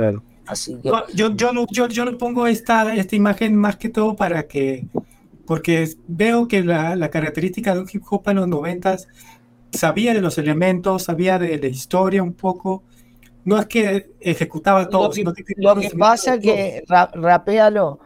Claro. Así que... yo, yo, yo, yo le pongo esta, esta imagen más que todo para que, porque veo que la, la característica de un hip hop en los noventas sabía de los elementos, sabía de la historia un poco, no es que ejecutaba todo. Lo que, lo que pasa es que, rapealo,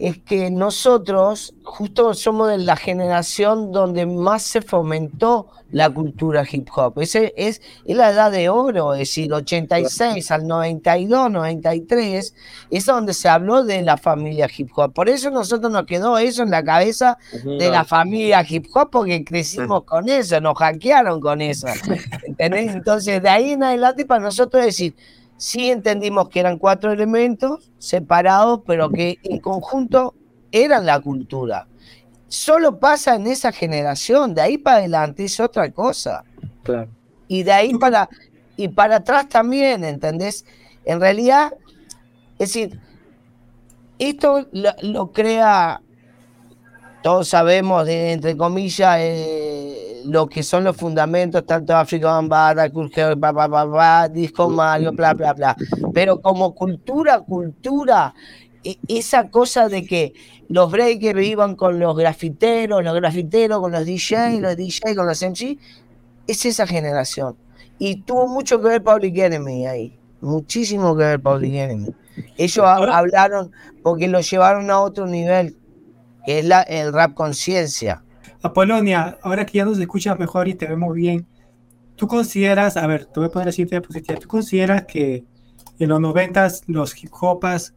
es que nosotros justo somos de la generación donde más se fomentó la cultura hip hop. Ese es, es la edad de oro, es decir, 86 al 92, 93, es donde se habló de la familia hip hop. Por eso nosotros nos quedó eso en la cabeza de la familia hip hop, porque crecimos con eso, nos hackearon con eso. Entonces, de ahí en adelante, para nosotros decir, sí entendimos que eran cuatro elementos separados, pero que en conjunto eran la cultura. Solo pasa en esa generación, de ahí para adelante es otra cosa. Claro. Y de ahí para, y para atrás también, ¿entendés? En realidad, es decir, esto lo, crea, todos sabemos, de, entre comillas, eh, lo que son los fundamentos, tanto African Banda, bla, bla, bla, Disco Mario, bla, bla, bla. Pero como cultura, cultura, e, esa cosa de que los breakers iban con los grafiteros, los grafiteros con los DJs, los DJs con los MC, es esa generación. Y tuvo mucho que ver Public Enemy ahí, muchísimo que ver Public Enemy. Ellos hablaron porque lo llevaron a otro nivel, que es la, el rap conciencia. Apolonia, ahora que ya nos escuchas mejor y te vemos bien, ¿tú consideras, a ver, te voy a poner así diapositiva, ¿tú consideras que en los noventas los hip hopas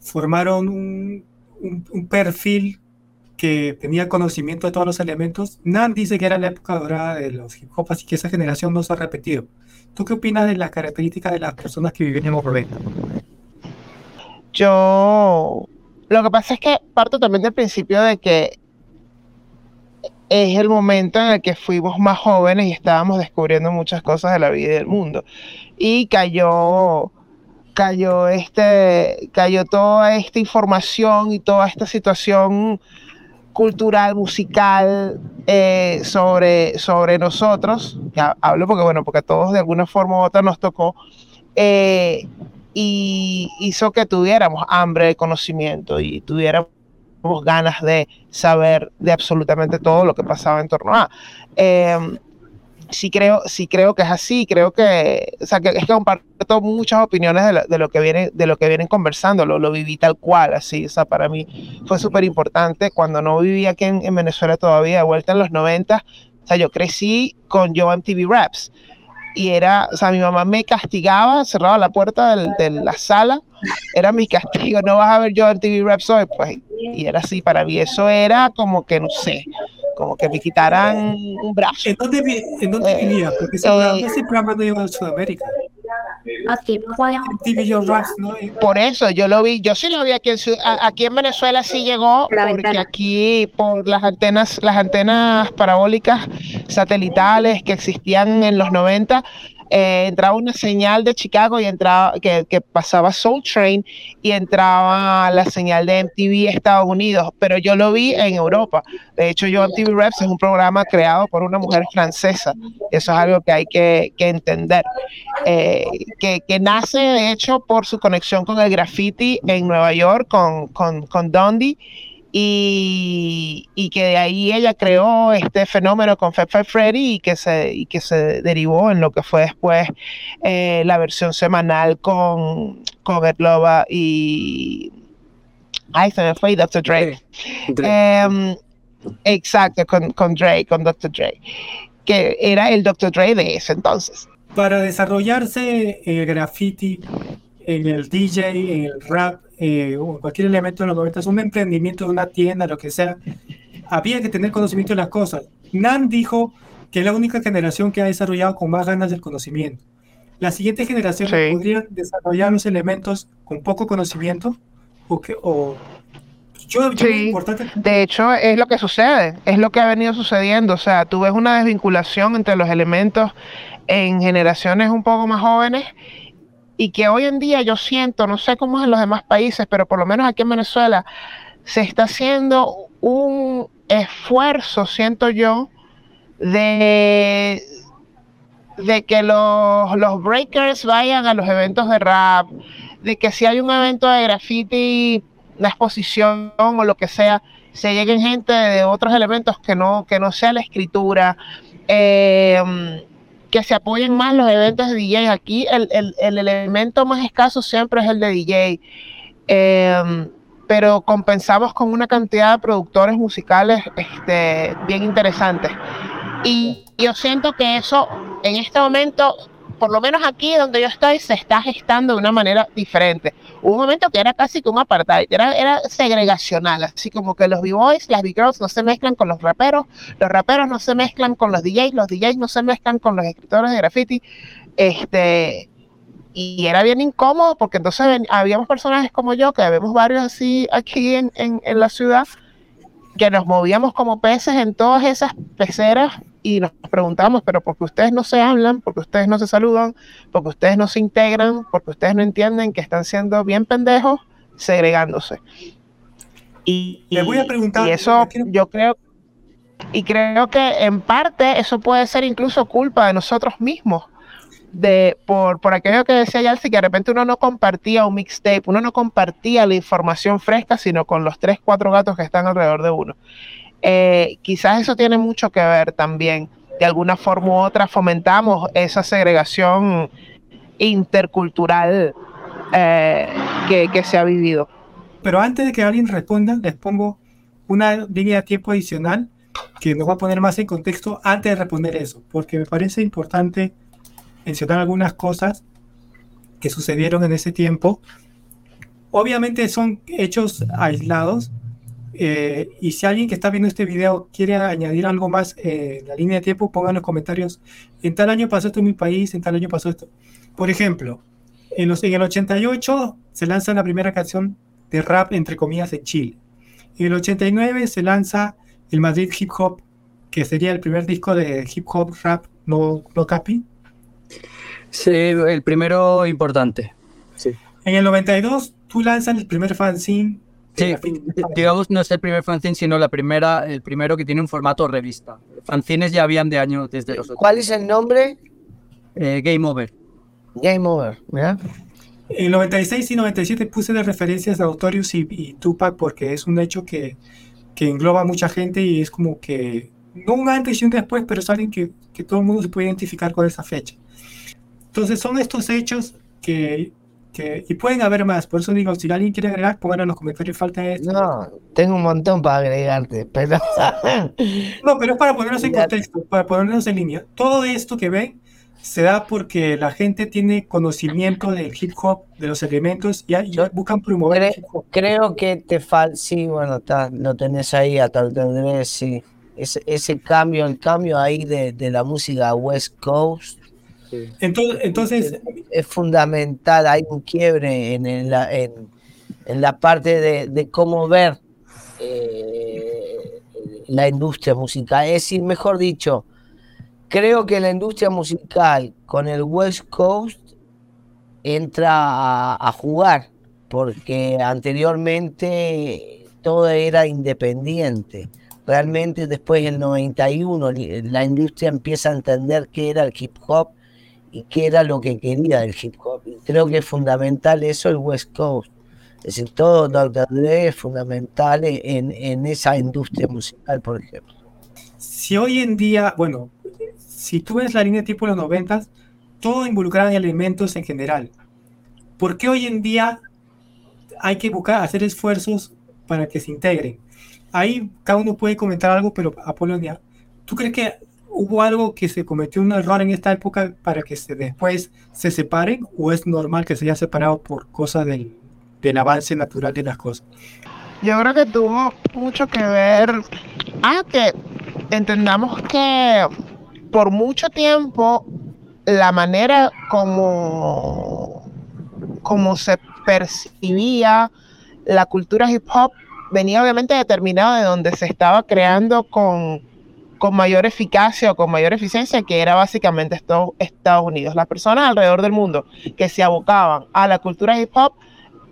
formaron un, perfil que tenía conocimiento de todos los elementos? Nan dice que era la época dorada de los hip hopas y que esa generación no se ha repetido. ¿Tú qué opinas de las características de las personas que vivían en los 90? Yo lo que pasa es que parto también del principio de que es el momento en el que fuimos más jóvenes y estábamos descubriendo muchas cosas de la vida y del mundo. Y cayó, cayó, este, cayó toda esta información y toda esta situación cultural, musical eh, sobre, sobre nosotros. Ya hablo porque, bueno, porque a todos de alguna forma u otra nos tocó. Eh, y hizo que tuviéramos hambre de conocimiento y tuviéramos ganas de saber de absolutamente todo lo que pasaba en torno a. Eh, sí creo, sí creo que es así, creo que, o sea, que es que comparto muchas opiniones de lo, que viene, de lo que vienen conversando, lo, lo viví tal cual, así, o sea, para mí fue súper importante cuando no vivía aquí en, Venezuela todavía, de vuelta en los 90, o sea, yo crecí con Joan TV Raps y era, o sea, mi mamá me castigaba, cerraba la puerta de la sala, era mi castigo, no vas a ver yo en TV Raps hoy, pues, y era así, para mí eso era como que, no sé, como que me quitaran un brazo. ¿En dónde, en dónde eh? Porque ese, eh, ese programa no iba a Sudamérica. Por eso yo lo vi, yo sí lo vi aquí en, aquí en Venezuela sí llegó, porque aquí por las antenas, las antenas parabólicas satelitales que existían en los 90, eh, entraba una señal de Chicago y entraba que, pasaba Soul Train y entraba la señal de MTV Estados Unidos, pero yo lo vi en Europa. De hecho, yo MTV Reps es un programa creado por una mujer francesa. Eso es algo que hay que, entender. Eh, que, nace, de hecho, por su conexión con el graffiti en Nueva York, con, con, con Dundee y, que de ahí ella creó este fenómeno con Five Freddy y que se, y que se derivó en lo que fue después eh, la versión semanal con, con Ed Loba y... Ay, se me fue Dr. Dre. Em, exacto, con, con Dre, con Dr. Dre, que era el Dr. Dre de ese entonces. Para desarrollarse el graffiti en el DJ, en el rap, eh, cualquier elemento de los 90, un emprendimiento de una tienda, lo que sea, había que tener conocimiento de las cosas. Nan dijo que es la única generación que ha desarrollado con más ganas del conocimiento. La siguiente generación podría desarrollar los elementos con poco conocimiento o que o yo, importante... De hecho, es lo que sucede, es lo que ha venido sucediendo. O sea, tú ves una desvinculación entre los elementos en generaciones un poco más jóvenes y que hoy en día yo siento, no sé cómo es en los demás países, pero por lo menos aquí en Venezuela se está haciendo un esfuerzo, siento yo, de, de que los, los breakers vayan a los eventos de rap, de que si hay un evento de graffiti, una exposición o lo que sea, se lleguen gente de otros elementos que no, que no sea la escritura, eh, que se apoyen más los eventos de DJ. Aquí el, el, elemento más escaso siempre es el de DJ. Eh, pero compensamos con una cantidad de productores musicales este, bien interesantes. Y yo siento que eso en este momento por lo menos aquí donde yo estoy, se está gestando de una manera diferente. Un momento que era casi como un apartheid, era, segregacional, así como que los b-boys, las b-girls no se mezclan con los raperos, los raperos no se mezclan con los DJs, los DJs no se mezclan con los escritores de graffiti. Este, y era bien incómodo porque entonces habíamos personajes como yo, que vemos varios así aquí en, en, en la ciudad, que nos movíamos como peces en todas esas peceras y nos preguntamos, pero ¿por qué ustedes no se hablan? ¿Por qué ustedes no se saludan? ¿Por qué ustedes no se integran? ¿Por qué ustedes no entienden que están siendo bien pendejos segregándose? Y, Le voy a preguntar. Y eso yo creo, y creo que en parte eso puede ser incluso culpa de nosotros mismos. De, por, por aquello que decía Yalsi, que de repente uno no compartía un mixtape, uno no compartía la información fresca, sino con los tres, cuatro gatos que están alrededor de uno. Eh, quizás eso tiene mucho que ver también. De alguna forma u otra fomentamos esa segregación intercultural eh, que, se ha vivido. Pero antes de que alguien responda, les pongo una línea de tiempo adicional que nos va a poner más en contexto antes de responder eso, porque me parece importante mencionar algunas cosas que sucedieron en ese tiempo. Obviamente son hechos aislados, eh, y si alguien que está viendo este video quiere añadir algo más eh, en la línea de tiempo, pongan en los comentarios. En tal año pasó esto en mi país, en tal año pasó esto. Por ejemplo, en, los, en el 88 se lanza la primera canción de rap, entre comillas, en Chile. En el 89 se lanza el Madrid Hip Hop, que sería el primer disco de hip hop rap no, no capi. Sí, el primero importante. Sí. En el 92 tú lanzas el primer fanzine Sí, digamos, no es el primer fanzine, sino la primera, el primero que tiene un formato revista. Fanzines ya habían de años desde los ¿Cuál es el nombre? Eh, Game Over. Game Over, ¿verdad? En 96 y 97 puse de referencias a Autorius y, Tupac porque es un hecho que, que, engloba a mucha gente y es como que, no un antes y un después, pero es alguien que, que todo el mundo se puede identificar con esa fecha. Entonces son estos hechos que y pueden haber más, por eso digo, si alguien quiere agregar, pongan en los comentarios falta esto. No, tengo un montón para agregarte, pero... no, pero es para ponernos en contexto, para ponernos en línea. Todo esto que ven se da porque la gente tiene conocimiento del hip hop, de los elementos, y, buscan promover el hip hop. Creo que te falta, sí, bueno, está, lo tenés ahí, a tal vez, sí. Ese, ese cambio, el cambio ahí de, de la música West Coast entonces, entonces es, fundamental, hay un quiebre en, la, en, la parte de, cómo ver eh, la industria musical. Es decir, mejor dicho, creo que la industria musical con el West Coast entra a, jugar, porque anteriormente todo era independiente realmente después del 91 la industria empieza a entender qué era el hip hop y qué era lo que quería del hip hop. Y creo que es fundamental eso el West Coast. Es decir, todo Dr. Dre es fundamental en, en esa industria musical, por ejemplo. Si hoy en día, bueno, si tú ves la línea tipo de los 90, todo involucrado en elementos en general. ¿Por qué hoy en día hay que buscar, hacer esfuerzos para que se integren? Ahí cada uno puede comentar algo, pero Apolonia, ¿tú crees que ¿Hubo algo que se cometió un error en esta época para que se, después se separen o es normal que se haya separado por cosa del, del avance natural de las cosas? Yo creo que tuvo mucho que ver a que entendamos que por mucho tiempo la manera como, como se percibía la cultura hip hop venía obviamente determinada de donde se estaba creando con con mayor eficacia o con mayor eficiencia, que era básicamente Estados Unidos. Las personas alrededor del mundo que se abocaban a la cultura hip hop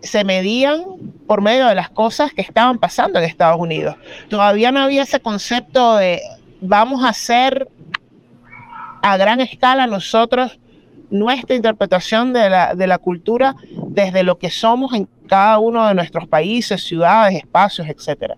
se medían por medio de las cosas que estaban pasando en Estados Unidos. Todavía no había ese concepto de vamos a hacer a gran escala nosotros nuestra interpretación de la, de la cultura desde lo que somos en cada uno de nuestros países, ciudades, espacios, etcétera.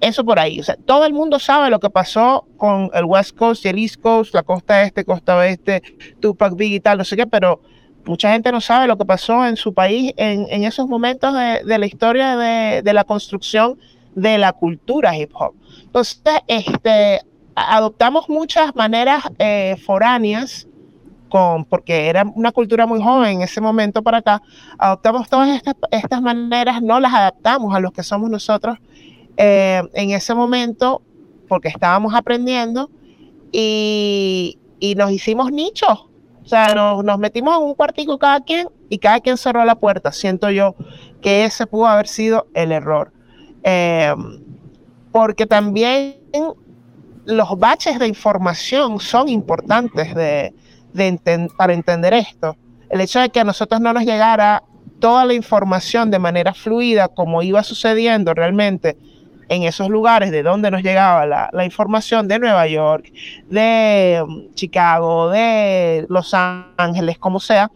Eso por ahí. O sea, todo el mundo sabe lo que pasó con el West Coast y el East Coast, la costa este, costa oeste, Tupac, Big y tal, no sé qué, pero mucha gente no sabe lo que pasó en su país en, en esos momentos de, de la historia de, de, la construcción de la cultura hip hop. Entonces, este, adoptamos muchas maneras eh, foráneas con, porque era una cultura muy joven en ese momento para acá, adoptamos todas estas, estas maneras, no las adaptamos a los que somos nosotros eh, en ese momento, porque estábamos aprendiendo y, y nos hicimos nichos. O sea, nos, nos, metimos en un cuartico cada quien y cada quien cerró la puerta. Siento yo que ese pudo haber sido el error. Eh, porque también los baches de información son importantes de, de para entender esto. El hecho de que a nosotros no nos llegara toda la información de manera fluida, como iba sucediendo realmente en esos lugares de donde nos llegaba la, la información de Nueva York, de um, Chicago, de Los Ángeles, como sea,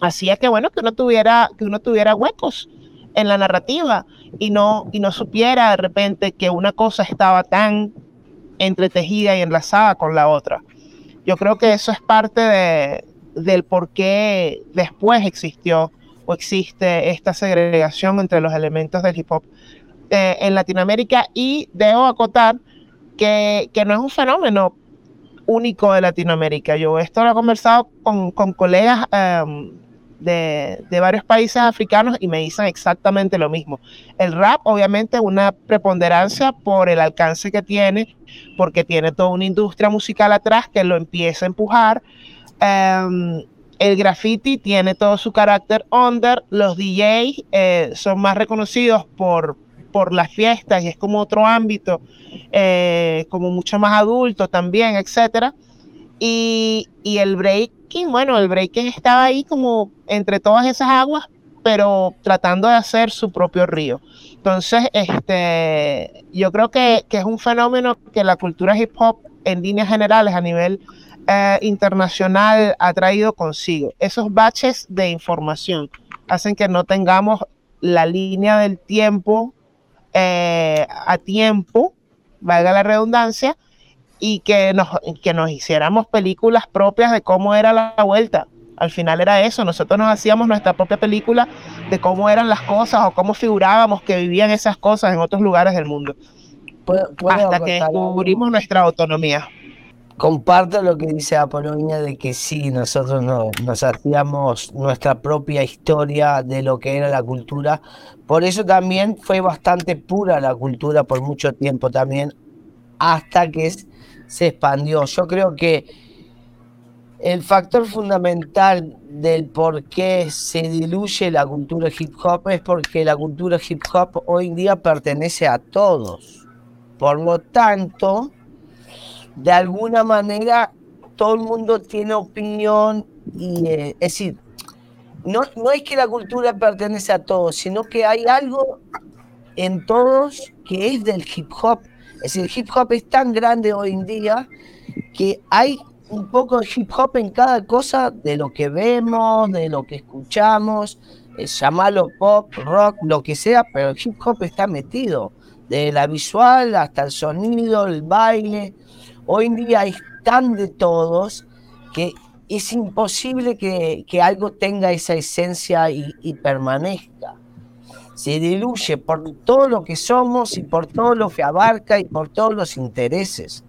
hacía que bueno que uno tuviera que uno tuviera huecos en la narrativa y no y no supiera de repente que una cosa estaba tan entretejida y enlazada con la otra. Yo creo que eso es parte de, del por qué después existió o existe esta segregación entre los elementos del hip hop eh, en Latinoamérica y debo acotar que, que, no es un fenómeno único de Latinoamérica. Yo esto lo he conversado con, con colegas um, de, de, varios países africanos y me dicen exactamente lo mismo. El rap obviamente es una preponderancia por el alcance que tiene, porque tiene toda una industria musical atrás que lo empieza a empujar. Um, el graffiti tiene todo su carácter under, los DJs eh, son más reconocidos por, por las fiestas y es como otro ámbito, eh, como mucho más adulto también, etcétera. Y, y el breaking, bueno, el breaking estaba ahí como entre todas esas aguas, pero tratando de hacer su propio río. Entonces, este, yo creo que, que es un fenómeno que la cultura hip hop en líneas generales a nivel eh, internacional ha traído consigo. Esos baches de información hacen que no tengamos la línea del tiempo eh, a tiempo, valga la redundancia, y que nos, que nos hiciéramos películas propias de cómo era la vuelta. Al final era eso, nosotros nos hacíamos nuestra propia película de cómo eran las cosas o cómo figurábamos que vivían esas cosas en otros lugares del mundo. Hasta que descubrimos nuestra autonomía. Comparto lo que dice Apolonia de que sí, nosotros no, nos hacíamos nuestra propia historia de lo que era la cultura. Por eso también fue bastante pura la cultura por mucho tiempo también, hasta que se expandió. Yo creo que el factor fundamental del por qué se diluye la cultura hip hop es porque la cultura hip hop hoy en día pertenece a todos. Por lo tanto, de alguna manera todo el mundo tiene opinión y eh, es decir, no, no es que la cultura pertenece a todos, sino que hay algo en todos que es del hip hop. Es decir, el hip hop es tan grande hoy en día que hay un poco de hip hop en cada cosa de lo que vemos, de lo que escuchamos, es llamarlo pop, rock, lo que sea, pero el hip hop está metido, de la visual hasta el sonido, el baile. Hoy en día es tan de todos que es imposible que, que algo tenga esa esencia y, permanezca. Se diluye por todo lo que somos y por todo lo que abarca y por todos los intereses.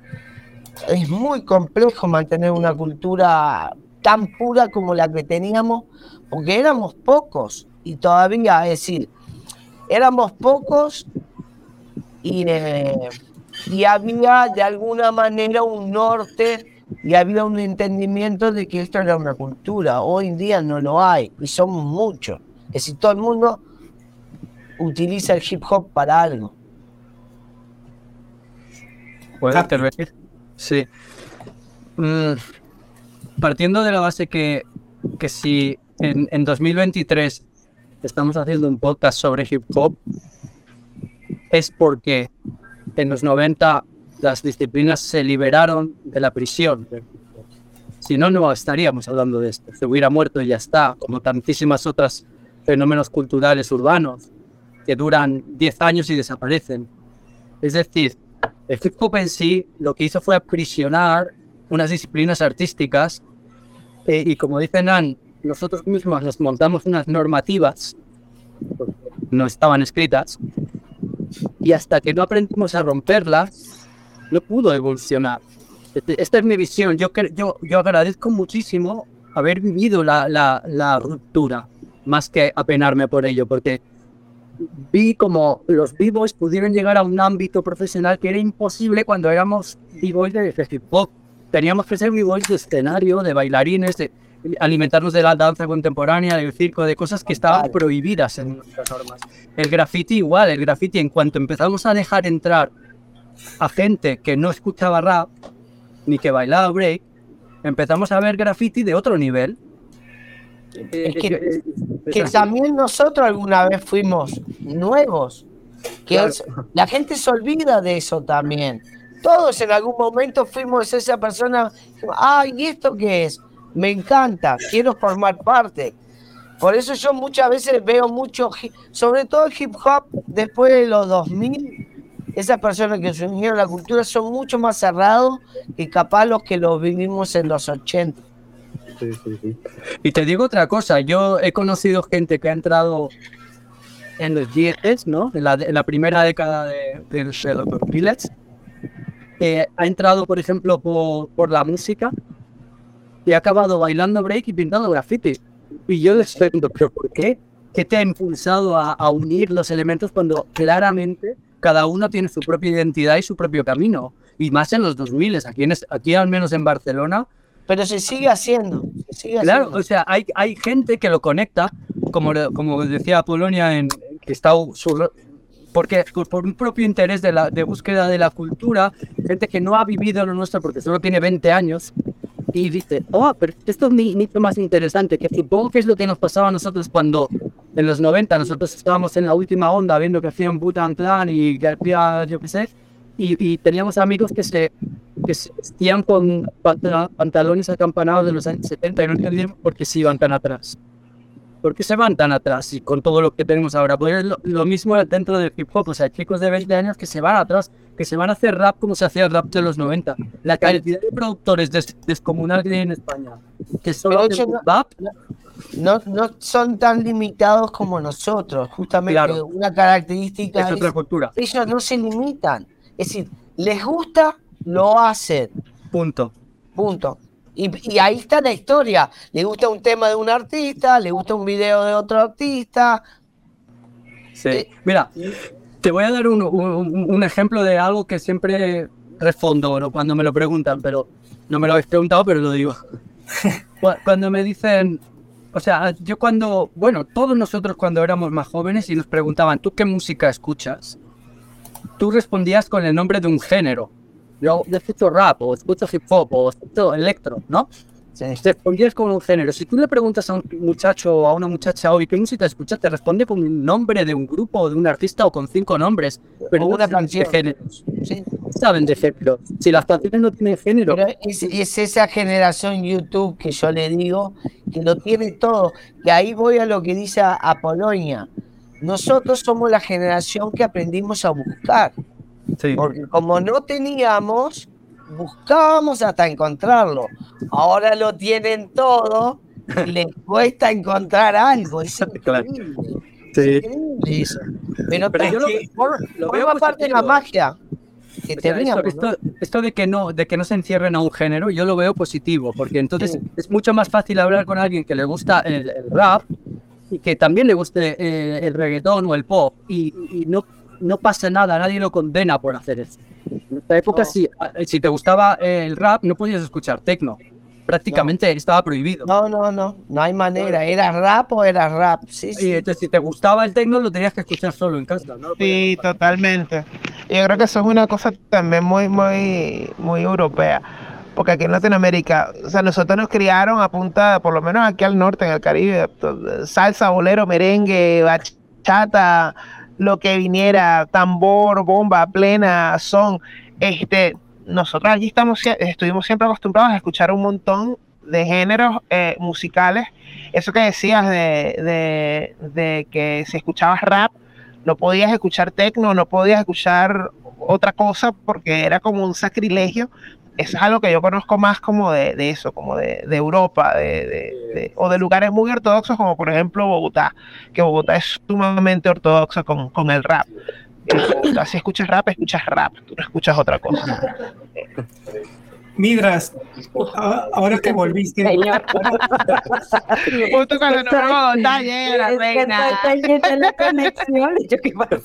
Es muy complejo mantener una cultura tan pura como la que teníamos, porque éramos pocos y todavía, es decir, éramos pocos y... Eh, y había de alguna manera un norte y había un entendimiento de que esto era una cultura. Hoy en día no lo hay y somos muchos. Es decir, todo el mundo utiliza el hip hop para algo. ¿Puedo intervenir? Sí. Mm, partiendo de la base que, que si en, en 2023 estamos haciendo un podcast sobre hip hop, es porque en los 90 las disciplinas se liberaron de la prisión. Si no, no estaríamos hablando de esto. Se hubiera muerto y ya está, como tantísimas otras fenómenos culturales urbanos que duran 10 años y desaparecen. Es decir, el hip hop en sí lo que hizo fue aprisionar unas disciplinas artísticas eh, y como dicen Nan, nosotros mismos nos montamos unas normativas, no estaban escritas, y hasta que no aprendimos a romperlas, no pudo evolucionar. Este, esta es mi visión. Yo, yo, yo agradezco muchísimo haber vivido la, la, la ruptura, más que apenarme por ello, porque vi como los b-boys pudieron llegar a un ámbito profesional que era imposible cuando éramos b-boys de hip hop. Teníamos que ser b-boys de escenario, de bailarines, de alimentarnos de la danza contemporánea, del circo, de cosas que estaban prohibidas en nuestras normas. El graffiti igual, el graffiti en cuanto empezamos a dejar entrar a gente que no escuchaba rap ni que bailaba break, empezamos a ver graffiti de otro nivel es que, también nosotros alguna vez fuimos nuevos. Que la gente se olvida de eso también. Todos en algún momento fuimos esa persona, ay, ¿y esto qué es? Me encanta, quiero formar parte. Por eso yo muchas veces veo mucho, sobre todo el hip hop después de los 2000, esas personas que se unieron a la cultura son mucho más cerrados que capaz los que lo vivimos en los 80. Y te digo otra cosa, yo he conocido gente que ha entrado en los 10, ¿no? En la, primera década de, de, los 2000, que ha entrado, por ejemplo, por, por, la música y ha acabado bailando break y pintando graffiti. Y yo les pregunto, ¿pero por qué? ¿Qué te ha impulsado a, a unir los elementos cuando claramente cada uno tiene su propia identidad y su propio camino? Y más en los 2000, aquí, en, aquí al menos en Barcelona, pero se sigue haciendo. claro, o sea, hay, hay gente que lo conecta, como, como decía Polonia, en, que está porque por un propio interés de, la, de búsqueda de la cultura, gente que no ha vivido lo nuestro porque solo tiene 20 años, y dice, oh, pero esto es mucho más interesante, que supongo que es lo que nos pasaba a nosotros cuando en los 90 nosotros estábamos en la última onda viendo que hacían Butan Plan y que yo qué sé, y, teníamos amigos que se, que se con pantalones acampanados de los años 70 y no entendían por qué se iban tan atrás. ¿Por qué se van tan atrás y con todo lo que tenemos ahora? Pues lo, lo, mismo dentro del hip hop, o sea, chicos de 20 años que se van atrás, que se van a hacer rap como se hacía el rap de los 90. La cantidad de productores descomunal que hay en España, que solo rap, no, no son tan limitados como nosotros, justamente una característica es otra cultura. Ellos no se limitan es decir, les gusta, lo hacen. Punto. Punto. Y, ahí está la historia. Le gusta un tema de un artista, le gusta un video de otro artista. Sí. Eh, Mira, te voy a dar un, ejemplo de algo que siempre respondo cuando me lo preguntan, pero no me lo habéis preguntado, pero lo digo. cuando me dicen, o sea, yo cuando, bueno, todos nosotros cuando éramos más jóvenes y nos preguntaban, ¿tú qué música escuchas? tú respondías con el nombre de un género. Yo escucho rap, o escucho hip hop, o escucho electro, ¿no? Sí. Respondías con un género. Si tú le preguntas a un muchacho o a una muchacha hoy qué música escuchas, te responde con un nombre de un grupo o de un artista o con cinco nombres. Pero o una canción. De géneros. Sí. Saben de género. Si las canciones no tienen género. Pero es, es, esa generación YouTube que yo le digo que lo tiene todo. Que ahí voy a lo que dice a Polonia nosotros somos la generación que aprendimos a buscar. Porque como no teníamos, buscábamos hasta encontrarlo. Ahora lo tienen todo y les cuesta encontrar algo. Es increíble. Sí. Pero, yo lo, veo aparte de la magia. Que esto, de que no de que no se encierren a un género yo lo veo positivo porque entonces es mucho más fácil hablar con alguien que le gusta el rap y que también le guste eh, el reggaetón o el pop y, no, no pasa nada, nadie lo condena por hacer eso. En esta época, si, si te gustaba el rap, no podías escuchar techno. Prácticamente estaba prohibido. No, no, no, no hay manera. ¿Era rap o era rap? Sí, sí. Y entonces, si te gustaba el techno, lo tenías que escuchar solo en casa, ¿no? Sí, totalmente. Yo creo que eso es una cosa también muy, muy, muy europea porque aquí en Latinoamérica, o sea, nosotros nos criaron a punta, por lo menos aquí al norte, en el Caribe, salsa, bolero, merengue, bachata, lo que viniera, tambor, bomba, plena, son, este, nosotros aquí estamos, estuvimos siempre acostumbrados a escuchar un montón de géneros eh, musicales. Eso que decías de, de, que si escuchabas rap, no podías escuchar techno, no podías escuchar otra cosa porque era como un sacrilegio. Eso es algo que yo conozco más como de, de eso, como de, de Europa, de, o de lugares muy ortodoxos como por ejemplo Bogotá, que Bogotá es sumamente ortodoxa con, con el rap. si escuchas rap, escuchas rap, tú no escuchas otra cosa. Midras, ahora que volviste. Señor. Justo cuando nos vamos a la reina. la conexión. Yo, ¿qué pasa?